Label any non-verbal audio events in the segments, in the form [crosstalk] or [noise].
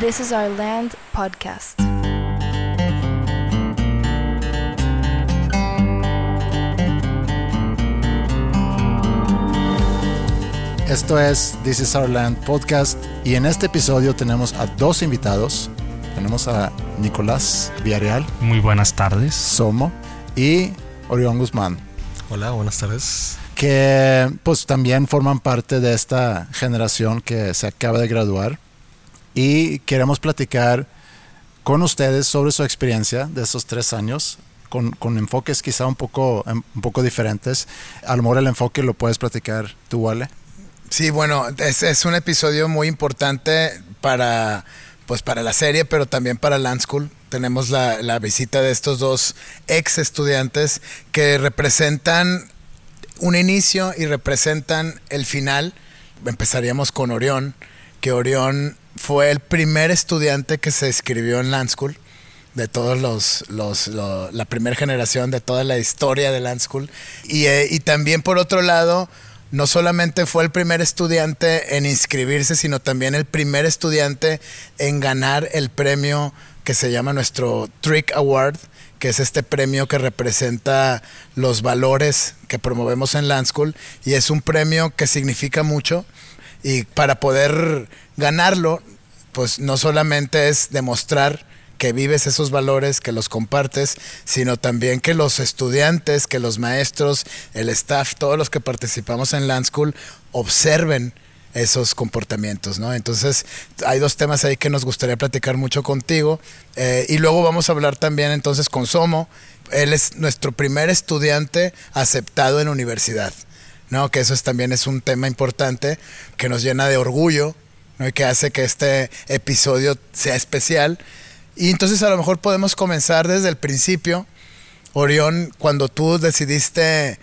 This is Our Land podcast. Esto es This is Our Land podcast y en este episodio tenemos a dos invitados. Tenemos a Nicolás Villarreal, Muy buenas tardes. Somo, y Orión Guzmán, Hola, buenas tardes. que pues también forman parte de esta generación que se acaba de graduar y queremos platicar con ustedes sobre su experiencia de esos tres años. Con, con enfoques quizá un poco, un poco diferentes. A lo mejor el enfoque lo puedes platicar tú, Wale. Sí, bueno, es, es un episodio muy importante para, pues para la serie, pero también para Land School. Tenemos la, la visita de estos dos ex estudiantes que representan un inicio y representan el final. Empezaríamos con Orión, que Orión fue el primer estudiante que se escribió en Land School de todos los, los lo- la primera generación de toda la historia de Land School. Y, eh, y también por otro lado no solamente fue el primer estudiante en inscribirse sino también el primer estudiante en ganar el premio que se llama nuestro Trick Award que es este premio que representa los valores que promovemos en Land School. Y es un premio que significa mucho. Y para poder ganarlo, pues no solamente es demostrar que vives esos valores, que los compartes, sino también que los estudiantes, que los maestros, el staff, todos los que participamos en Land School observen esos comportamientos, ¿no? Entonces, hay dos temas ahí que nos gustaría platicar mucho contigo. eh, y luego vamos a hablar también entonces con Somo. Él es nuestro primer estudiante aceptado en universidad. ¿no? Que eso es, también es un tema importante que nos llena de orgullo, ¿no? Que hace que este episodio sea especial. Y entonces a lo mejor podemos comenzar desde el principio. Orión, cuando tú decidiste eh,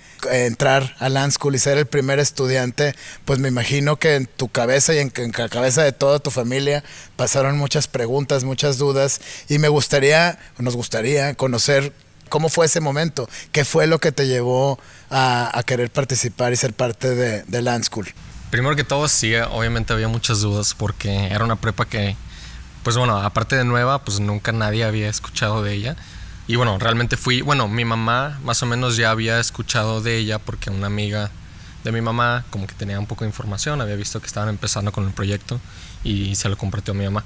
entrar a Land School y ser el primer estudiante, pues me imagino que en tu cabeza y en, la cabeza de toda tu familia pasaron muchas preguntas, muchas dudas. Y me gustaría, nos gustaría conocer cómo fue ese momento, qué fue lo que te llevó a, a querer participar y ser parte de, de Land School. Primero que todo, sí, obviamente había muchas dudas porque era una prepa que, pues bueno, aparte de nueva, pues nunca nadie había escuchado de ella. Y bueno, realmente fui, bueno, mi mamá más o menos ya había escuchado de ella porque una amiga de mi mamá como que tenía un poco de información, había visto que estaban empezando con el proyecto y se lo compartió a mi mamá.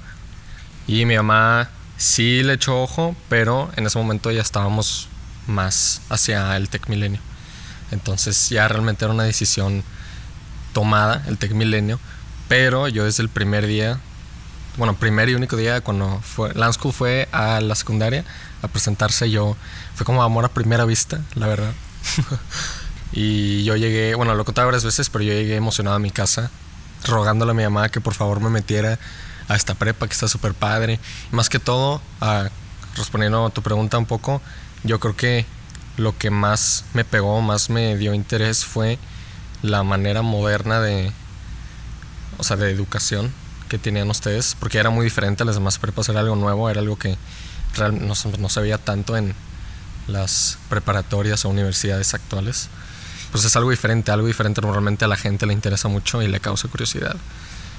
Y mi mamá sí le echó ojo, pero en ese momento ya estábamos más hacia el Tech Milenio. Entonces ya realmente era una decisión tomada, el Tech Milenio, pero yo desde el primer día, bueno, primer y único día cuando fue, Land School fue a la secundaria a presentarse, yo fue como amor a primera vista, la verdad. [laughs] y yo llegué, bueno, lo he contado varias veces, pero yo llegué emocionado a mi casa, rogándole a mi mamá que por favor me metiera a esta prepa que está súper padre. Más que todo, ah, respondiendo a tu pregunta un poco, yo creo que lo que más me pegó, más me dio interés fue la manera moderna de, o sea, de educación que tenían ustedes, porque era muy diferente a las demás prepas, era algo nuevo, era algo que no, no se veía tanto en las preparatorias o universidades actuales. Pues es algo diferente, algo diferente normalmente a la gente le interesa mucho y le causa curiosidad.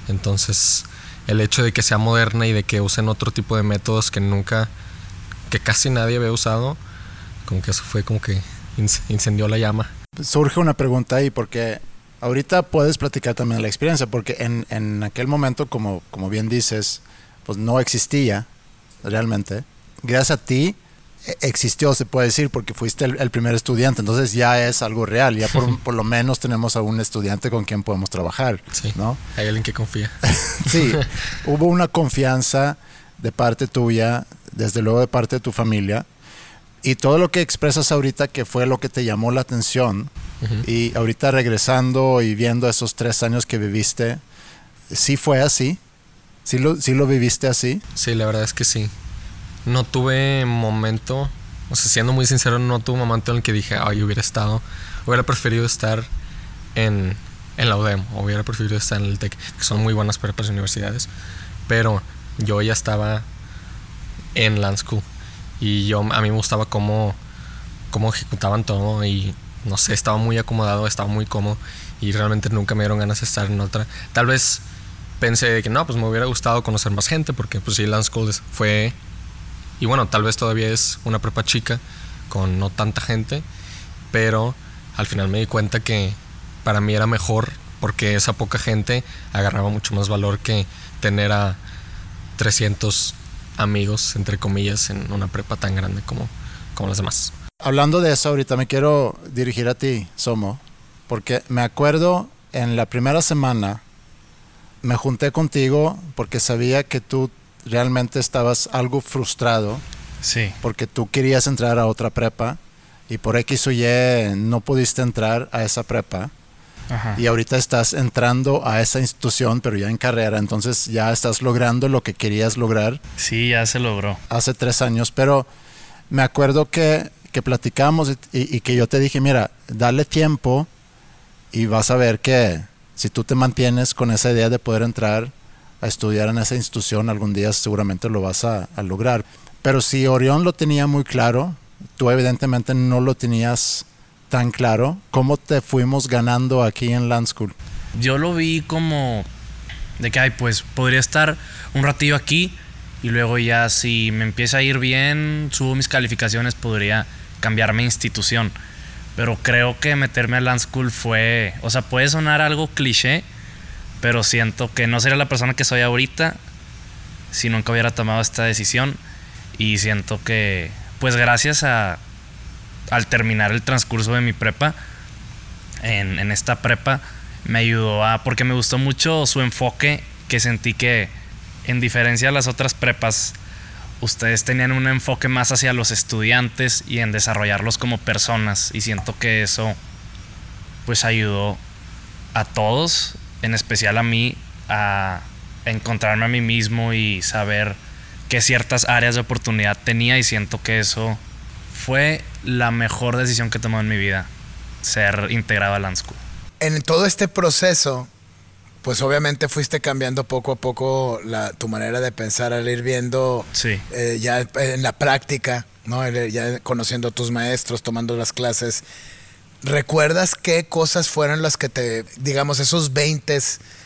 Entonces, el hecho de que sea moderna y de que usen otro tipo de métodos que nunca, que casi nadie había usado, como que eso fue como que inc- incendió la llama. Surge una pregunta ahí porque ahorita puedes platicar también la experiencia porque en, en aquel momento, como, como bien dices, pues no existía realmente. Gracias a ti e- existió, se puede decir, porque fuiste el, el primer estudiante, entonces ya es algo real, ya por, [laughs] por lo menos tenemos a un estudiante con quien podemos trabajar, Sí. ¿no? Hay alguien que confía. [laughs] Sí, [laughs] hubo una confianza de parte tuya, desde luego de parte de tu familia, y todo lo que expresas ahorita que fue lo que te llamó la atención, y ahorita regresando y viendo esos tres años que viviste, ¿sí fue así? ¿Sí lo, sí lo viviste así? Sí, la verdad es que sí. No tuve momento, o sea, siendo muy sincero, no tuve momento en el que dije, ay, hubiera estado, hubiera preferido estar en, en la UDEM, o hubiera preferido estar en el TEC, que son muy buenas prepas universidades, pero yo ya estaba en Land School y yo, a mí me gustaba cómo, cómo ejecutaban todo y no sé, estaba muy acomodado, estaba muy cómodo y realmente nunca me dieron ganas de estar en otra. Tal vez pensé que no, pues me hubiera gustado conocer más gente porque pues sí, Lance School fue, y bueno, tal vez todavía es una prepa chica con no tanta gente, pero al final me di cuenta que para mí era mejor porque esa poca gente agarraba mucho más valor que tener a 300 amigos, entre comillas, en una prepa tan grande como, como las demás. Hablando de eso, ahorita me quiero dirigir a ti, Somo, porque me acuerdo en la primera semana, me junté contigo porque sabía que tú realmente estabas algo frustrado. Sí. Porque tú querías entrar a otra prepa y por X o Y no pudiste entrar a esa prepa. Ajá. Y ahorita estás entrando a esa institución, pero ya en carrera, entonces ya estás logrando lo que querías lograr Sí, ya se logró. hace tres años, pero me acuerdo que, que platicamos y, y que yo te dije, mira, dale tiempo y vas a ver que si tú te mantienes con esa idea de poder entrar a estudiar en esa institución, algún día seguramente lo vas a, a lograr. Pero si Orión lo tenía muy claro, tú evidentemente no lo tenías tan claro, ¿cómo te fuimos ganando aquí en Land School? Yo lo vi como de que, ay, pues podría estar un ratillo aquí y luego ya si me empieza a ir bien, subo mis calificaciones, podría cambiarme institución. Pero creo que meterme a Land School fue, o sea, puede sonar algo cliché, pero siento que no sería la persona que soy ahorita si nunca hubiera tomado esta decisión. Y siento que, pues gracias a, al terminar el transcurso de mi prepa, en, esta prepa, me ayudó a, porque me gustó mucho su enfoque, que sentí que, en diferencia a las otras prepas, ustedes tenían un enfoque más hacia los estudiantes y en desarrollarlos como personas. Y siento que eso, pues ayudó a todos, en especial a mí, a encontrarme a mí mismo y saber qué ciertas áreas de oportunidad tenía y siento que eso fue la mejor decisión que he tomado en mi vida, ser integrado a Land School. En todo este proceso, pues obviamente fuiste cambiando poco a poco la, tu manera de pensar al ir viendo Sí. eh, ya en la práctica, ¿no? Ya conociendo a tus maestros, tomando las clases. ¿Recuerdas qué cosas fueron las que te, digamos, esos 20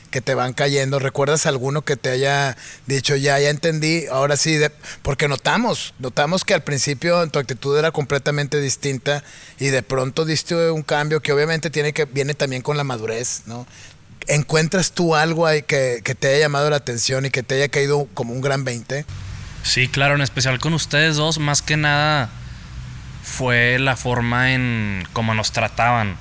que te van cayendo? ¿Recuerdas alguno que te haya dicho, ya, ya entendí, ahora sí? porque notamos, notamos que al principio tu actitud era completamente distinta y de pronto diste un cambio que obviamente tiene que, viene también con la madurez, ¿no? ¿Encuentras tú algo ahí que, que te haya llamado la atención y que te haya caído como un gran 20? Sí, claro, en especial con ustedes dos, más que nada fue la forma en cómo nos trataban.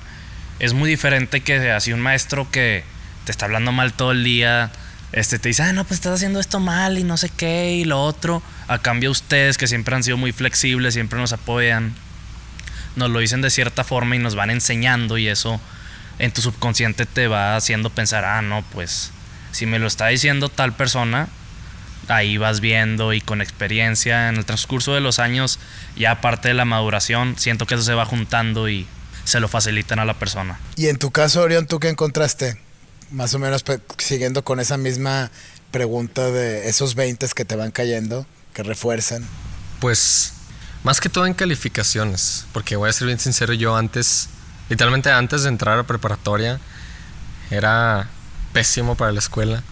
Es muy diferente que así un maestro que te está hablando mal todo el día, este te dice, ah, no, pues estás haciendo esto mal y no sé qué y lo otro. A cambio ustedes que siempre han sido muy flexibles, siempre nos apoyan, nos lo dicen de cierta forma y nos van enseñando y eso en tu subconsciente te va haciendo pensar, ah, no, pues si me lo está diciendo tal persona, ahí vas viendo y con experiencia en el transcurso de los años, ya aparte de la maduración, siento que eso se va juntando y se lo facilitan a la persona. Y en tu caso, Orión, ¿tú qué encontraste? Más o menos siguiendo con esa misma pregunta de esos 20 que te van cayendo, que refuerzan. Pues más que todo en calificaciones, porque voy a ser bien sincero, yo antes, literalmente antes de entrar a preparatoria, era pésimo para la escuela.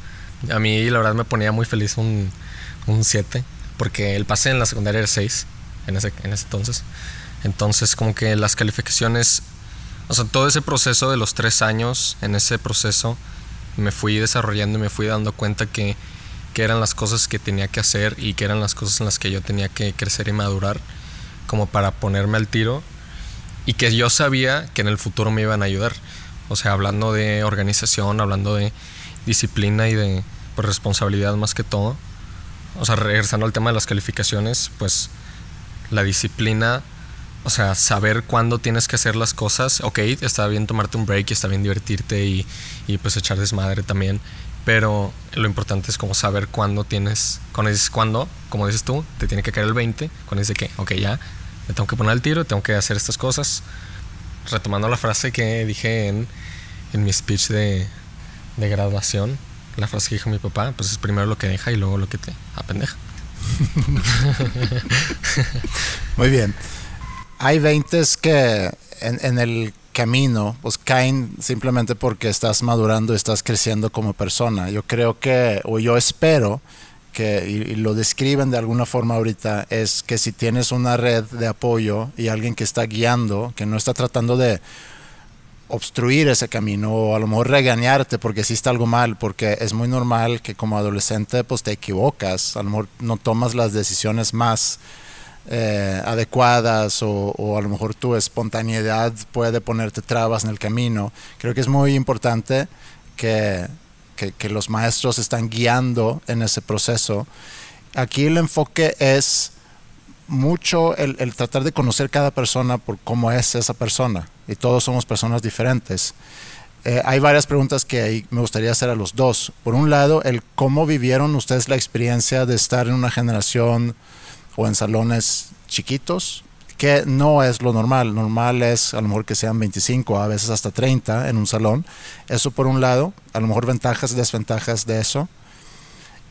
A mí la verdad me ponía muy feliz un, un 7, porque el pase en la secundaria era 6 en ese, en ese entonces. Entonces como que las calificaciones, o sea, todo ese proceso de los tres años, en ese proceso me fui desarrollando y me fui dando cuenta que, que eran las cosas que tenía que hacer y que eran las cosas en las que yo tenía que crecer y madurar como para ponerme al tiro y que yo sabía que en el futuro me iban a ayudar. O sea, hablando de organización, hablando de disciplina y de responsabilidad más que todo. O sea, regresando al tema de las calificaciones, pues la disciplina, o sea, saber cuándo tienes que hacer las cosas. Ok, está bien tomarte un break y está bien divertirte y, y pues echar desmadre también. Pero lo importante es como saber cuándo tienes, cuando cuándo, como dices tú, te tiene que caer el 20, cuando dices que, ok, ya, me tengo que poner al tiro, tengo que hacer estas cosas. Retomando la frase que dije en, en mi speech de, de graduación, la frase que dijo mi papá, pues es primero lo que deja y luego lo que te apendeja. [laughs] Muy bien. Hay 20 que en, el camino, pues caen simplemente porque estás madurando, estás creciendo como persona. Yo creo que, o yo espero que, y lo describen de alguna forma ahorita, es que si tienes una red de apoyo y alguien que está guiando, que no está tratando de obstruir ese camino o a lo mejor regañarte porque hiciste algo mal, porque es muy normal que como adolescente pues te equivocas, a lo mejor no tomas las decisiones más eh, adecuadas o, a lo mejor tu espontaneidad puede ponerte trabas en el camino. Creo que es muy importante que, que, que los maestros están guiando en ese proceso. Aquí el enfoque es mucho el, tratar de conocer cada persona por cómo es esa persona. Y todos somos personas diferentes. Eh, hay varias preguntas que me gustaría hacer a los dos. Por un lado, el cómo vivieron ustedes la experiencia de estar en una generación o en salones chiquitos, que no es lo normal. Normal es a lo mejor que sean 25, a veces hasta 30 en un salón. Eso por un lado, a lo mejor ventajas y desventajas de eso.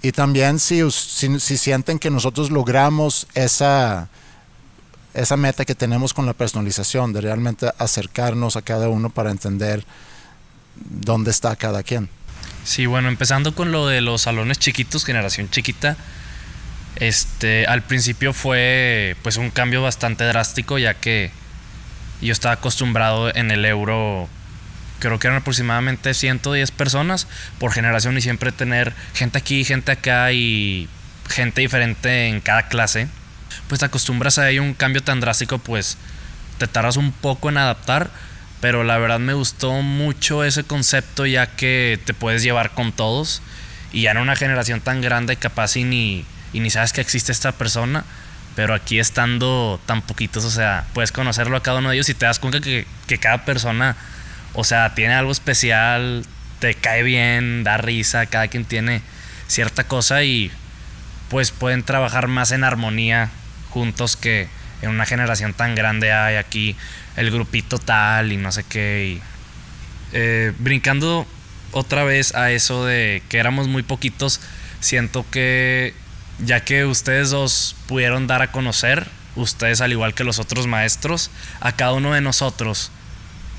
Y también si, si, si, sienten que nosotros logramos esa, esa meta que tenemos con la personalización, de realmente acercarnos a cada uno para entender dónde está cada quien. Sí, bueno, empezando con lo de los salones chiquitos, generación chiquita, este, al principio fue pues un cambio bastante drástico ya que yo estaba acostumbrado en el euro creo que eran aproximadamente 110 personas por generación y siempre tener gente aquí, gente acá y gente diferente en cada clase, pues te acostumbras a ello un cambio tan drástico, pues te tardas un poco en adaptar, pero la verdad me gustó mucho ese concepto ya que te puedes llevar con todos y ya en una generación tan grande capaz y ni, y ni sabes que existe esta persona, pero aquí estando tan poquitos, o sea, puedes conocerlo a cada uno de ellos y te das cuenta que, que cada persona o sea, tiene algo especial, te cae bien, da risa, cada quien tiene cierta cosa y pues pueden trabajar más en armonía juntos que en una generación tan grande hay aquí el grupito tal y no sé qué. Y, eh, brincando otra vez a eso de que éramos muy poquitos, siento que ya que ustedes dos pudieron dar a conocer, ustedes al igual que los otros maestros, a cada uno de nosotros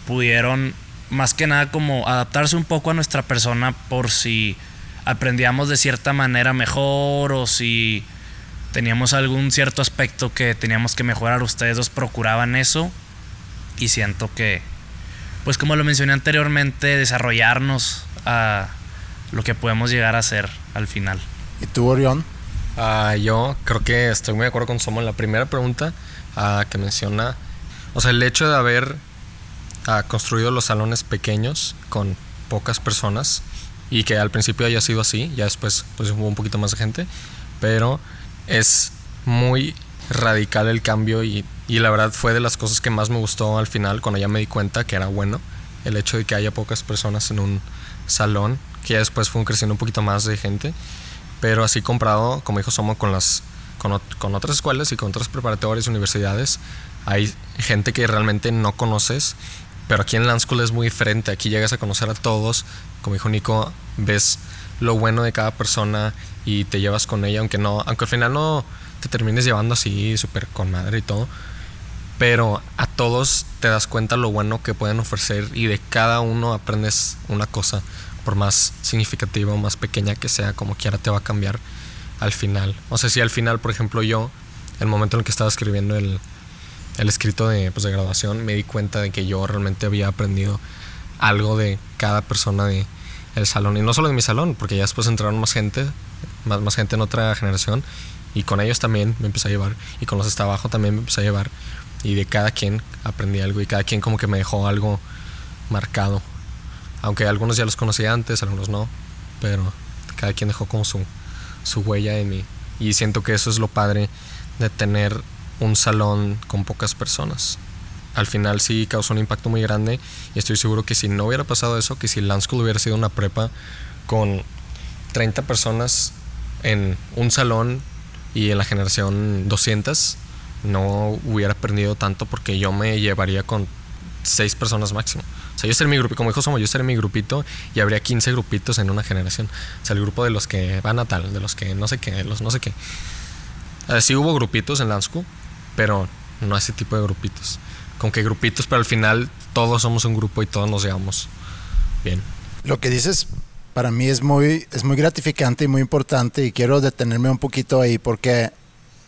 pudieron más que nada como adaptarse un poco a nuestra persona por si aprendíamos de cierta manera mejor o si teníamos algún cierto aspecto que teníamos que mejorar. Ustedes dos procuraban eso y siento que, pues como lo mencioné anteriormente, desarrollarnos a lo que podemos llegar a ser al final. ¿Y tú, Orión? Uh, yo creo que estoy muy de acuerdo con Somo en la primera pregunta uh, que menciona, o sea, el hecho de haber ha construido los salones pequeños con pocas personas y que al principio haya sido así, ya después pues hubo un poquito más de gente, pero es muy radical el cambio y, y, la verdad fue de las cosas que más me gustó al final cuando ya me di cuenta que era bueno el hecho de que haya pocas personas en un salón, que ya después fue creciendo un poquito más de gente, pero así comprado, como dijo Somo, con las con, con otras escuelas y con otras preparatorias, universidades, hay gente que realmente no conoces pero aquí en Land School es muy diferente. Aquí llegas a conocer a todos. Como dijo Nico, ves lo bueno de cada persona y te llevas con ella, aunque no, aunque al final no te termines llevando así súper con madre y todo. Pero a todos te das cuenta lo bueno que pueden ofrecer y de cada uno aprendes una cosa, por más significativa o más pequeña que sea, como quiera te va a cambiar al final. O sea, si al final, por ejemplo, yo, el momento en el que estaba escribiendo el, el escrito de, pues, de graduación, me di cuenta de que yo realmente había aprendido algo de cada persona de el salón. Y no solo de mi salón, porque ya después entraron más gente, más, más gente en otra generación. Y con ellos también me empecé a llevar. Y con los hasta abajo también me empecé a llevar. Y de cada quien aprendí algo. Y cada quien como que me dejó algo marcado. Aunque algunos ya los conocía antes, algunos no. Pero cada quien dejó como su, su huella en mí. Y siento que eso es lo padre de tener un salón con pocas personas. Al final sí causó un impacto muy grande y estoy seguro que si no hubiera pasado eso, que si Land School hubiera sido una prepa con 30 personas en un salón y en la generación 200, no hubiera aprendido tanto porque yo me llevaría con 6 personas máximo. O sea, yo sería mi grupo, como dijo Somo, yo sería mi grupito y habría 15 grupitos en una generación. O sea, el grupo de los que van a tal, de los que no sé qué, de los no sé qué. Así hubo grupitos en School, pero no ese tipo de grupitos. con que grupitos, pero al final todos somos un grupo y todos nos llevamos bien. Lo que dices para mí es muy, es muy gratificante y muy importante y quiero detenerme un poquito ahí porque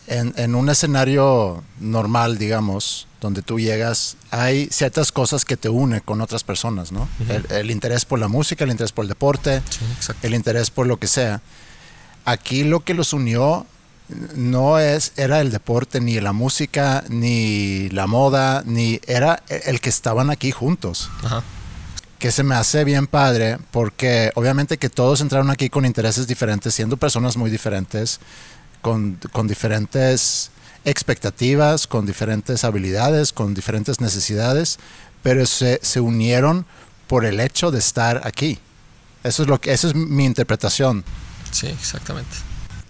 en, en un escenario normal, digamos, donde tú llegas, hay ciertas cosas que te unen con otras personas, ¿no? El, el interés por la música, el interés por el deporte, Sí, el interés por lo que sea. Aquí lo que los unió no es era el deporte ni la música ni la moda ni era el que estaban aquí juntos Ajá. que se me hace bien padre porque obviamente que todos entraron aquí con intereses diferentes siendo personas muy diferentes con, con diferentes expectativas con diferentes habilidades con diferentes necesidades pero se, se unieron por el hecho de estar aquí eso es lo que esa es mi interpretación Sí, exactamente.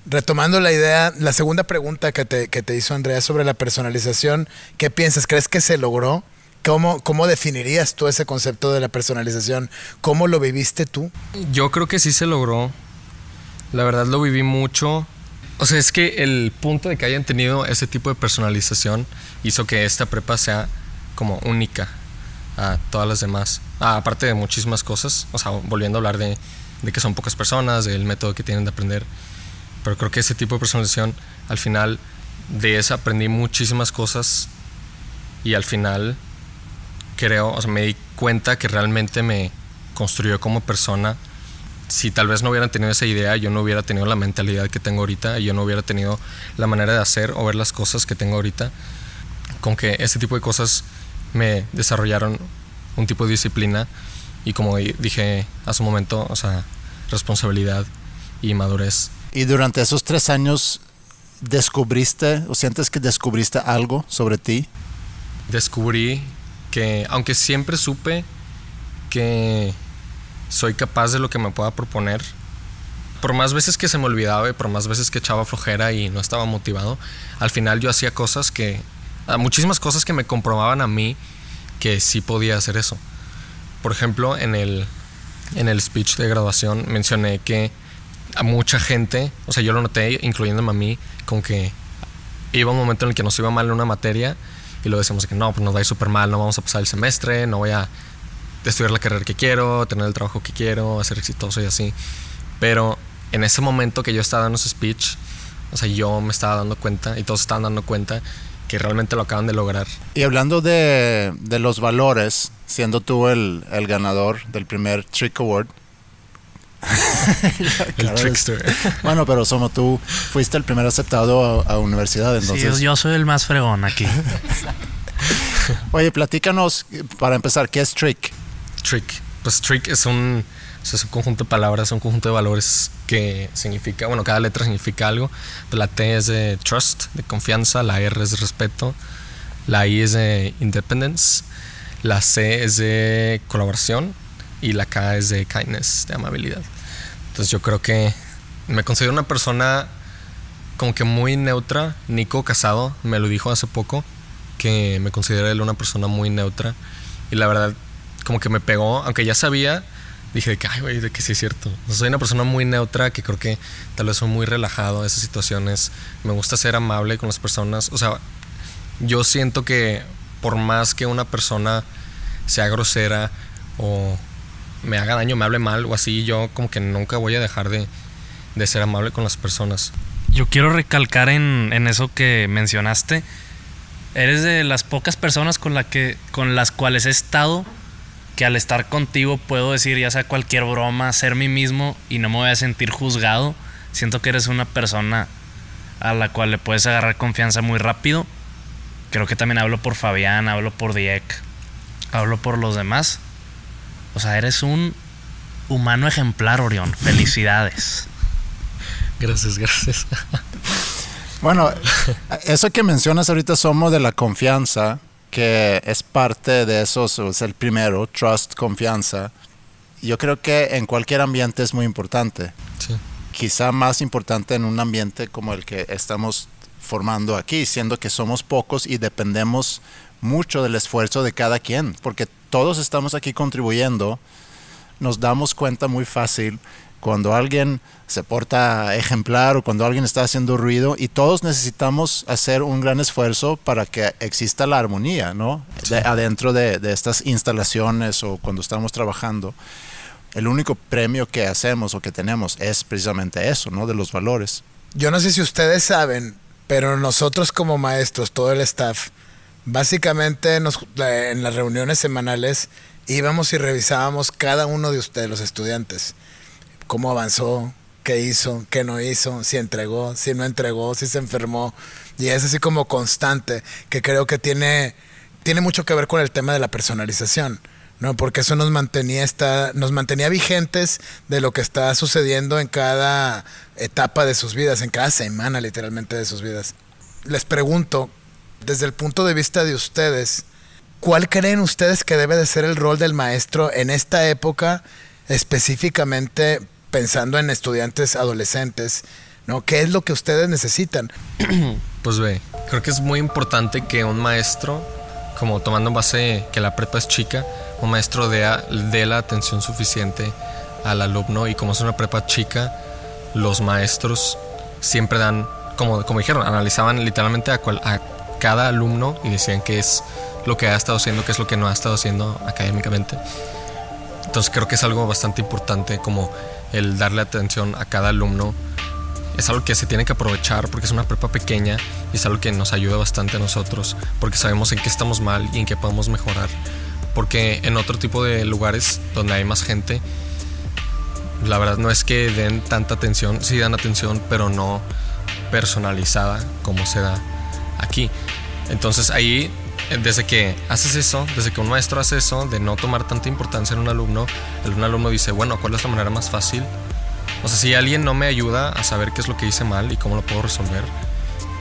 Retomando la idea, la segunda pregunta que te, que te hizo Andrea sobre la personalización, ¿qué piensas? ¿Crees que se logró? ¿Cómo, ¿Cómo definirías tú ese concepto de la personalización? ¿Cómo lo viviste tú? Yo creo que sí se logró. La verdad lo viví mucho. O sea, es que el punto de que hayan tenido ese tipo de personalización hizo que esta prepa sea como única a todas las demás. Ah, aparte de muchísimas cosas. O sea, volviendo a hablar de, de que son pocas personas, del método que tienen de aprender. Pero creo que ese tipo de personalización, al final de esa aprendí muchísimas cosas y al final creo, o sea, me di cuenta que realmente me construyó como persona. Si tal vez no hubieran tenido esa idea, yo no hubiera tenido la mentalidad que tengo ahorita y yo no hubiera tenido la manera de hacer o ver las cosas que tengo ahorita. Con que ese tipo de cosas me desarrollaron un tipo de disciplina y como di- dije hace un momento, o sea, responsabilidad y madurez. Y durante esos tres años descubriste o sientes que descubriste algo sobre ti descubrí que, aunque siempre supe que soy capaz de lo que me pueda proponer, por más veces que se me olvidaba y por más veces que echaba flojera y no estaba motivado, al final yo hacía cosas que, ah, muchísimas cosas que me comprobaban a mí que sí podía hacer eso. Por ejemplo, en el, en el speech de graduación mencioné que a mucha gente, o sea, yo lo noté, incluyéndome a mí, con que iba un momento en el que nos iba mal en una materia y lo decíamos de que no, pues nos va a súper mal, no vamos a pasar el semestre, no voy a estudiar la carrera que quiero, tener el trabajo que quiero, ser exitoso y así. Pero en ese momento que yo estaba dando ese speech, o sea, yo me estaba dando cuenta y todos estaban dando cuenta que realmente lo acaban de lograr. y hablando de, de los valores siendo tú el, el ganador del primer Trick Award [laughs] El trickster. [laughs] bueno pero somos tú fuiste el primer aceptado a, a universidad Sí, entonces yo soy el más fregón aquí. [laughs] oye platícanos para empezar qué es Trick Trick. Pues trick es un, es un conjunto de palabras, un conjunto de valores que significa, bueno, cada letra significa algo. La T es de trust, de confianza, la R es de respeto, la I es de independence, la C es de colaboración y la K es de kindness, de amabilidad. Entonces yo creo que me considero una persona como que muy neutra. Nico Casado me lo dijo hace poco, que me considera él una persona muy neutra. Y la verdad, como que me pegó, aunque ya sabía, dije de que, ay, güey, de que sí es cierto. O sea, soy una persona muy neutra que creo que tal vez soy muy relajado a esas situaciones. Me gusta ser amable con las personas. O sea, yo siento que por más que una persona sea grosera o me haga daño, me hable mal o así, yo como que nunca voy a dejar de, de ser amable con las personas. Yo quiero recalcar en, en eso que mencionaste. Eres de las pocas personas con, la que, con las cuales he estado que al estar contigo puedo decir ya sea cualquier broma, ser mí mismo y no me voy a sentir juzgado. Siento que eres una persona a la cual le puedes agarrar confianza muy rápido. Creo que también hablo por Fabián, hablo por Diek, hablo por los demás. O sea, eres un humano ejemplar, Orión. Felicidades. Gracias, gracias. [laughs] Bueno, eso que mencionas ahorita somos de la confianza, que es parte de eso, es el primero, trust, confianza. Yo creo que en cualquier ambiente es muy importante. Sí. Quizá más importante en un ambiente como el que estamos formando aquí, siendo que somos pocos y dependemos mucho del esfuerzo de cada quien, porque todos estamos aquí contribuyendo, nos damos cuenta muy fácil cuando alguien se porta ejemplar o cuando alguien está haciendo ruido y todos necesitamos hacer un gran esfuerzo para que exista la armonía, ¿no? De- adentro de, de estas instalaciones o cuando estamos trabajando. El único premio que hacemos o que tenemos es precisamente eso, ¿no? De los valores. Yo no sé si ustedes saben, pero nosotros como maestros, todo el staff, básicamente nos- en las reuniones semanales íbamos y revisábamos cada uno de ustedes, los estudiantes, cómo avanzó, qué hizo, qué no hizo, si entregó, si no entregó, si se enfermó. Y es así como constante, que creo que tiene, tiene mucho que ver con el tema de la personalización. ¿no? Porque eso nos mantenía, esta, nos mantenía vigentes de lo que está sucediendo en cada etapa de sus vidas, en cada semana literalmente de sus vidas. Les pregunto, desde el punto de vista de ustedes, ¿cuál creen ustedes que debe de ser el rol del maestro en esta época, específicamente pensando en estudiantes adolescentes? ¿no? ¿Qué es lo que ustedes necesitan? [clears throat] Pues ve, creo que es muy importante que un maestro, como tomando en base que la prepa es chica, un maestro dé, la atención suficiente al alumno y como es una prepa chica, los maestros siempre dan, como, como dijeron, analizaban literalmente a, cual- a cada alumno y decían qué es lo que ha estado haciendo, qué es lo que no ha estado haciendo académicamente. Entonces creo que es algo bastante importante como el darle atención a cada alumno es algo que se tiene que aprovechar porque es una prepa pequeña y es algo que nos ayuda bastante a nosotros porque sabemos en qué estamos mal y en qué podemos mejorar. Porque en otro tipo de lugares donde hay más gente, la verdad no es que den tanta atención, sí dan atención, pero no personalizada como se da aquí. Entonces ahí, desde que haces eso, desde que un maestro hace eso, de no tomar tanta importancia en un alumno, el un alumno dice, bueno, ¿cuál es la manera más fácil o sea, si alguien no me ayuda a saber qué es lo que hice mal y cómo lo puedo resolver,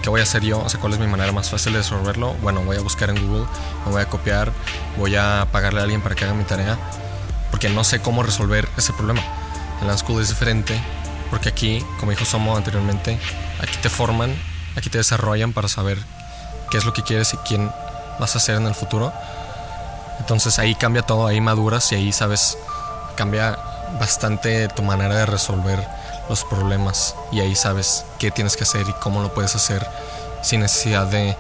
¿qué voy a hacer yo? O sea, ¿cuál es mi manera más fácil de resolverlo? Bueno, voy a buscar en Google, me voy a copiar, voy a pagarle a alguien para que haga mi tarea, porque no sé cómo resolver ese problema. En la school es diferente, porque aquí, como dijo Somo anteriormente, aquí te forman, aquí te desarrollan para saber qué es lo que quieres y quién vas a ser en el futuro. Entonces ahí cambia todo, ahí maduras y ahí sabes, cambia bastante tu manera de resolver los problemas y ahí sabes qué tienes que hacer y cómo lo puedes hacer sin necesidad de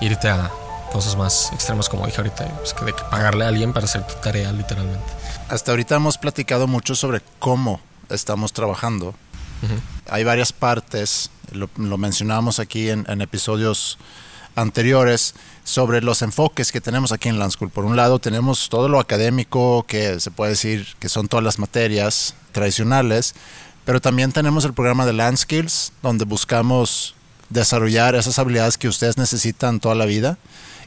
irte a cosas más extremas como dije ahorita, pues, de pagarle a alguien para hacer tu tarea literalmente. Hasta ahorita hemos platicado mucho sobre cómo estamos trabajando. Hay varias partes, lo, lo mencionamos aquí en, en episodios anteriores, sobre los enfoques que tenemos aquí en Land School. Por un lado tenemos todo lo académico, que se puede decir que son todas las materias tradicionales, pero también tenemos el programa de Land Skills, donde buscamos desarrollar esas habilidades que ustedes necesitan toda la vida.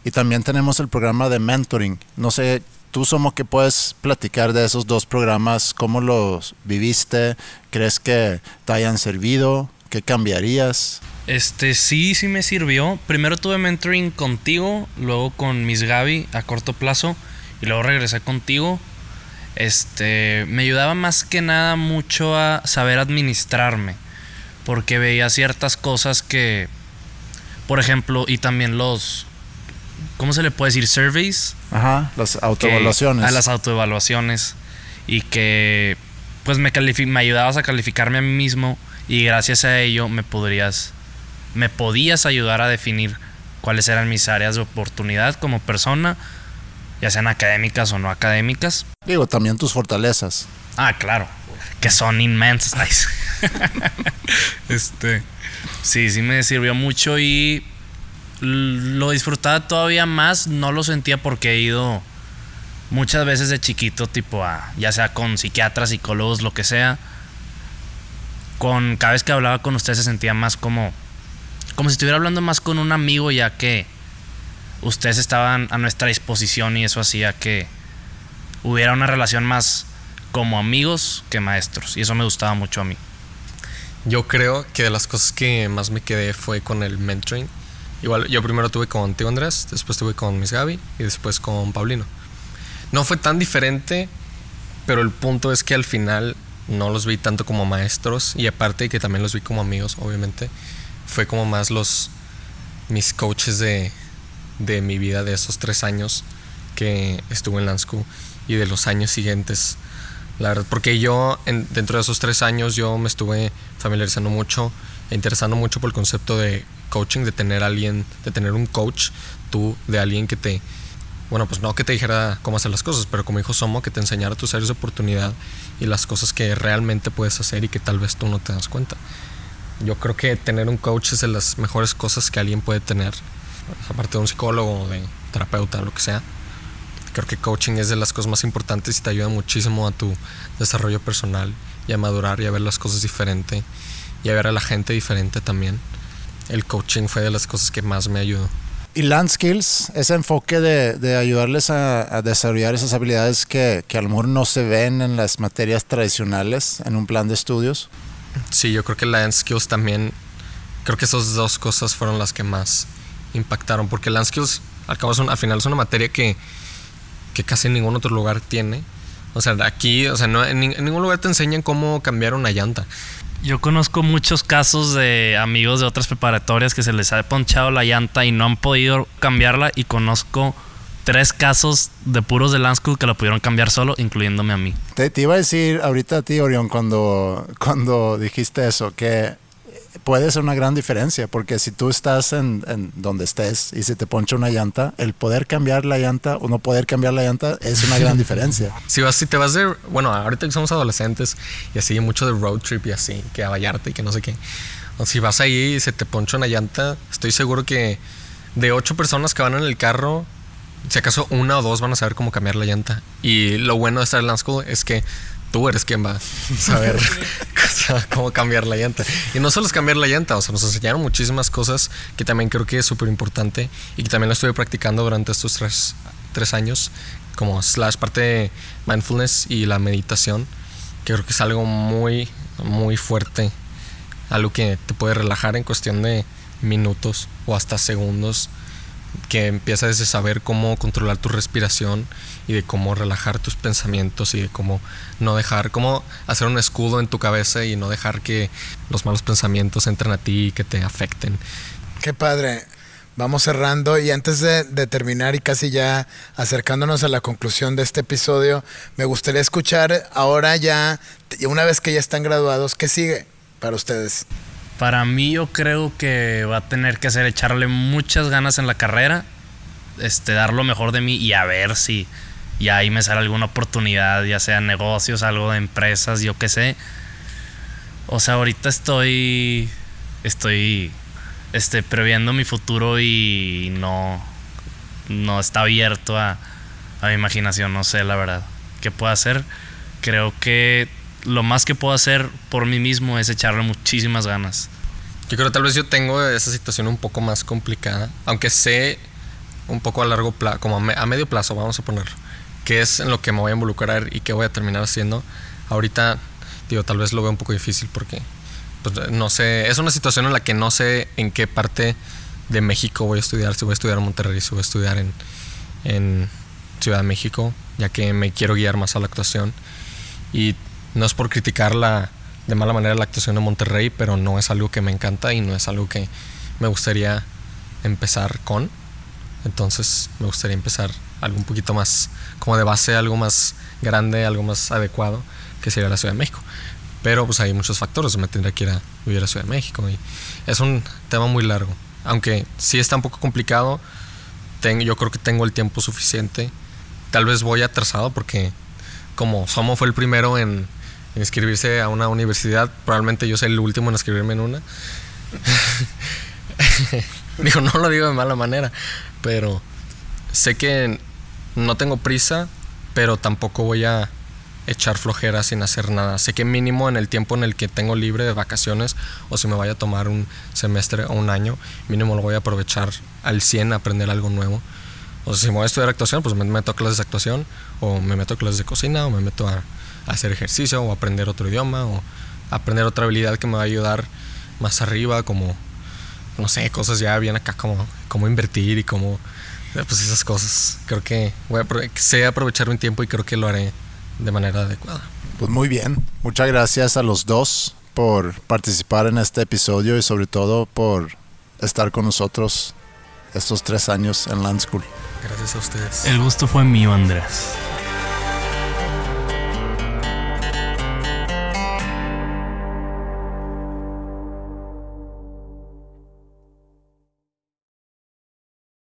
Y también tenemos el programa de mentoring. No sé, tú Somo que puedes platicar de esos dos programas, cómo los viviste, crees que te hayan servido, qué cambiarías. Este sí, sí me sirvió. Primero tuve mentoring contigo, luego con Miss Gaby a corto plazo y luego regresé contigo. Este me ayudaba más que nada mucho a saber administrarme, porque veía ciertas cosas que, por ejemplo, y también los, ¿cómo se le puede decir? Surveys. Ajá, las autoevaluaciones. A las autoevaluaciones. Y que pues me, me ayudabas a calificarme a mí mismo y gracias a ello me podrías me podías ayudar a definir cuáles eran mis áreas de oportunidad como persona, ya sean académicas o no académicas. Digo, también tus fortalezas. Ah, claro, que son inmensas. [laughs] [laughs] Este, sí, sí me sirvió mucho y lo disfrutaba todavía más. No lo sentía porque he ido muchas veces de chiquito, tipo a, ya sea con psiquiatras, psicólogos, lo que sea. Con cada vez que hablaba con usted se sentía más como, como si estuviera hablando más con un amigo, ya que ustedes estaban a nuestra disposición y eso hacía que hubiera una relación más como amigos que maestros. Y eso me gustaba mucho a mí. Yo creo que de las cosas que más me quedé fue con el mentoring. Igual yo primero tuve con Tío Andrés, después tuve con Miss Gaby y después con Paulino. No fue tan diferente, pero el punto es que al final no los vi tanto como maestros y aparte que también los vi como amigos, obviamente. Fue como más los mis coaches de, de mi vida de esos tres años que estuve en Land School y de los años siguientes La verdad, porque yo en- dentro de esos tres años yo me estuve familiarizando mucho e interesando mucho por el concepto de coaching, de tener alguien, de tener un coach, tú, de alguien que te, bueno, pues no que te dijera cómo hacer las cosas, pero como dijo Somo, que te enseñara tus áreas de oportunidad y las cosas que realmente puedes hacer y que tal vez tú no te das cuenta. Yo creo que tener un coach es de las mejores cosas que alguien puede tener, aparte de un psicólogo, de terapeuta, lo que sea. Creo que coaching es de las cosas más importantes y te ayuda muchísimo a tu desarrollo personal y a madurar y a ver las cosas diferente y a ver a la gente diferente también. El coaching fue de las cosas que más me ayudó. Y Land Skills, ese enfoque de, de ayudarles a, a desarrollar esas habilidades que, que a lo mejor no se ven en las materias tradicionales en un plan de estudios. Sí, yo creo que Land Skills también, creo que esas dos cosas fueron las que más impactaron, porque Land Skills al, cabo es un- al final es una materia que, que casi ningún otro lugar tiene. O sea, aquí, o sea, no, en, en ningún lugar te enseñan cómo cambiar una llanta. Yo conozco muchos casos de amigos de otras preparatorias que se les ha ponchado la llanta y no han podido cambiarla y conozco tres casos de puros de Land School que la pudieron cambiar solo, incluyéndome a mí. Te, te iba a decir ahorita a ti, Orión, cuando, cuando dijiste eso, que puede ser una gran diferencia, porque si tú estás en, en donde estés y se te poncha una llanta, el poder cambiar la llanta o no poder cambiar la llanta es una gran [laughs] diferencia. Si vas, si te vas de, bueno, ahorita que somos adolescentes y así mucho de road trip y así, que a Vallarta y que no sé qué. Si vas ahí y se te poncha una llanta, estoy seguro que de ocho personas que van en el carro, si acaso una o dos van a saber cómo cambiar la llanta. Y lo bueno de estar en Land School es que tú eres quien va a saber [laughs] [laughs] cómo cambiar la llanta. Y no solo es cambiar la llanta, o sea, nos enseñaron muchísimas cosas que también creo que es súper importante y que también lo estuve practicando durante estos tres, tres años, como slash parte de mindfulness y la meditación, que creo que es algo muy, muy fuerte, algo que te puede relajar en cuestión de minutos o hasta segundos que empiezas desde saber cómo controlar tu respiración y de cómo relajar tus pensamientos y de cómo no dejar, cómo hacer un escudo en tu cabeza y no dejar que los malos pensamientos entren a ti y que te afecten. Qué padre. Vamos cerrando y antes de, de terminar y casi ya acercándonos a la conclusión de este episodio, me gustaría escuchar ahora ya, una vez que ya están graduados, ¿qué sigue para ustedes? Para mí yo creo que va a tener que hacer echarle muchas ganas en la carrera, este, dar lo mejor de mí y a ver si ya ahí me sale alguna oportunidad, ya sea negocios, algo de empresas, yo qué sé. O sea, ahorita estoy, estoy, este, previendo mi futuro y no, no está abierto a, a mi imaginación, no sé la verdad. ¿Qué puedo hacer? Creo que lo más que puedo hacer por mí mismo es echarle muchísimas ganas. Yo creo que tal vez yo tengo esa situación un poco más complicada, aunque sé un poco a largo plazo, como a, me- a medio plazo, vamos a poner, qué es en lo que me voy a involucrar y qué voy a terminar haciendo. Ahorita, digo, tal vez lo veo un poco difícil porque, pues, no sé, es una situación en la que no sé en qué parte de México voy a estudiar, si voy a estudiar en Monterrey, si voy a estudiar en, en Ciudad de México, ya que me quiero guiar más a la actuación. Y no es por criticar de mala manera la actuación de Monterrey, pero no es algo que me encanta y no es algo que me gustaría empezar con. Entonces me gustaría empezar algo un poquito más, como de base, algo más grande, algo más adecuado, que sería la Ciudad de México. Pero pues hay muchos factores, me tendría que ir a vivir a Ciudad de México y es un tema muy largo. Aunque sí está un poco complicado, ten- yo creo que tengo el tiempo suficiente. Tal vez voy atrasado porque como Somo fue el primero en, en inscribirse a una universidad, probablemente yo sea el último en inscribirme en una. [laughs] digo, no lo digo de mala manera, pero sé que no tengo prisa, pero tampoco voy a echar flojera sin hacer nada. Sé que mínimo en el tiempo en el que tengo libre de vacaciones o si me vaya a tomar un semestre o un año, mínimo lo voy a aprovechar al 100 a aprender algo nuevo. O si me voy a estudiar actuación, pues me meto a clases de actuación, o me meto a clases de cocina, o me meto a, hacer ejercicio, o aprender otro idioma, o aprender otra habilidad que me va a ayudar más arriba, como, no sé, cosas ya bien acá, como cómo invertir y cómo, eh, pues esas cosas. Creo que voy a, sé aprovechar mi tiempo y creo que lo haré de manera adecuada. Pues muy bien. Muchas gracias a los dos por participar en este episodio y sobre todo por estar con nosotros estos tres años en Land School. Gracias a ustedes. El gusto fue mío, Andrés.